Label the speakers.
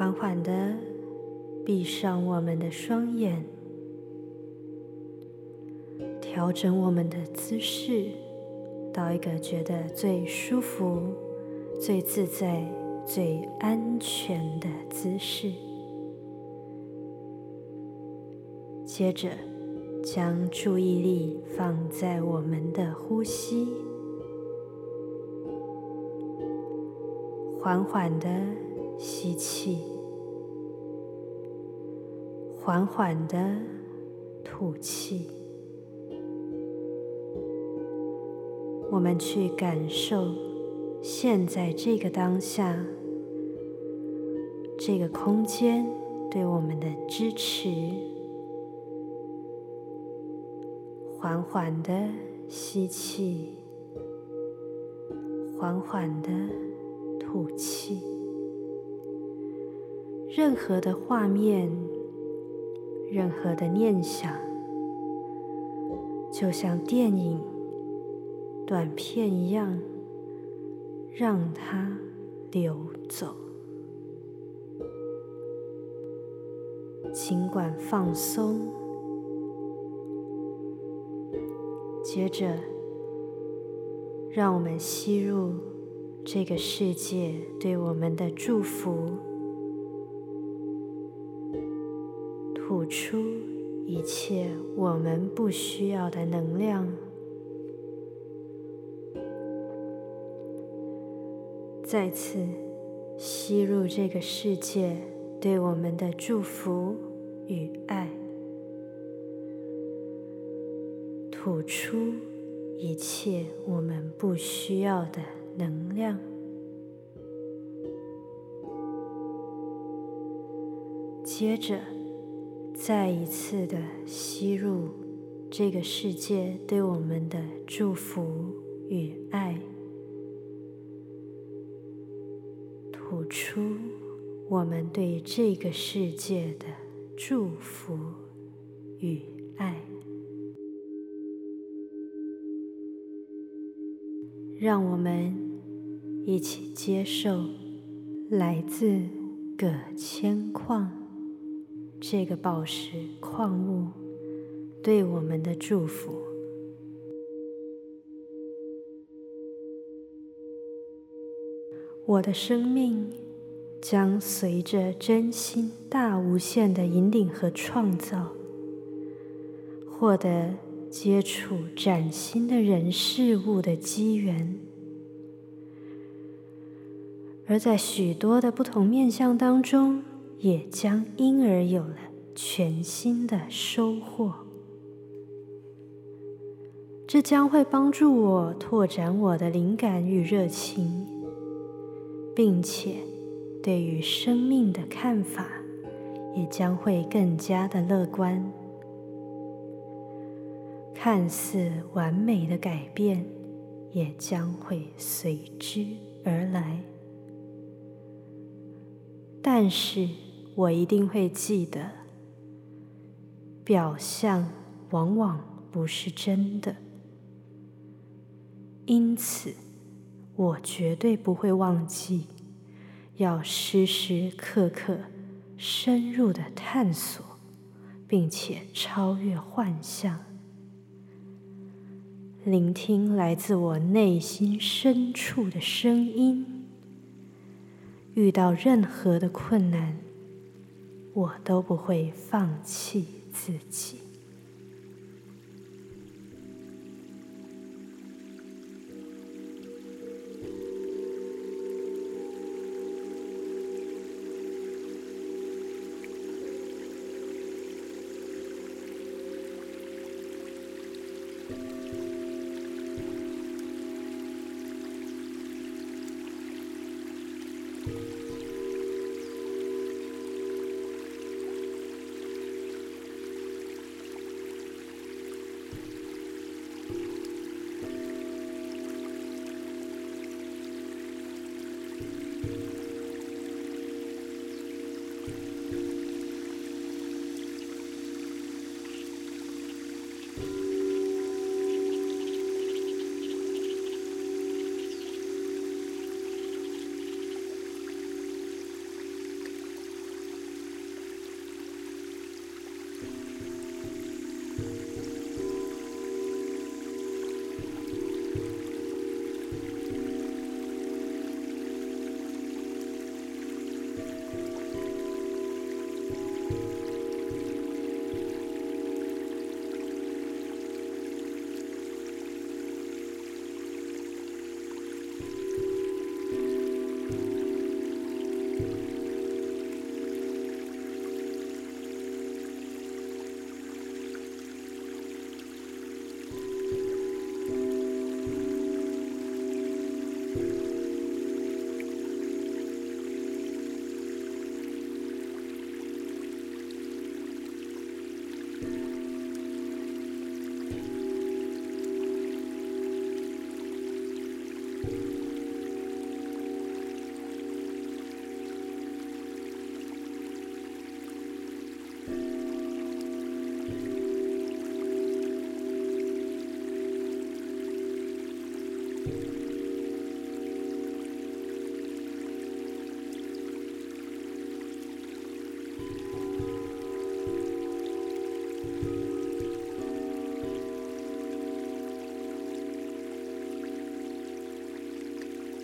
Speaker 1: 缓缓的闭上我们的双眼，调整我们的姿势到一个觉得最舒服、最自在、最安全的姿势。接着，将注意力放在我们的呼吸，缓缓的吸气，缓缓的吐气。我们去感受现在这个当下，这个空间对我们的支持。缓缓的吸气，缓缓的吐气。任何的画面，任何的念想，就像电影、短片一样，让它流走。尽管放松。接着，让我们吸入这个世界对我们的祝福，吐出一切我们不需要的能量。再次吸入这个世界对我们的祝福与爱。吐出一切我们不需要的能量，接着再一次的吸入这个世界对我们的祝福与爱，吐出我们对这个世界的祝福与爱。让我们一起接受来自葛千矿这个宝石矿物对我们的祝福。我的生命将随着真心大无限的引领和创造，获得。接触崭新的人事物的机缘，而在许多的不同面相当中，也将因而有了全新的收获。这将会帮助我拓展我的灵感与热情，并且对于生命的看法也将会更加的乐观。看似完美的改变，也将会随之而来。但是我一定会记得，表象往往不是真的，因此我绝对不会忘记，要时时刻刻深入的探索，并且超越幻象。聆听来自我内心深处的声音。遇到任何的困难，我都不会放弃自己。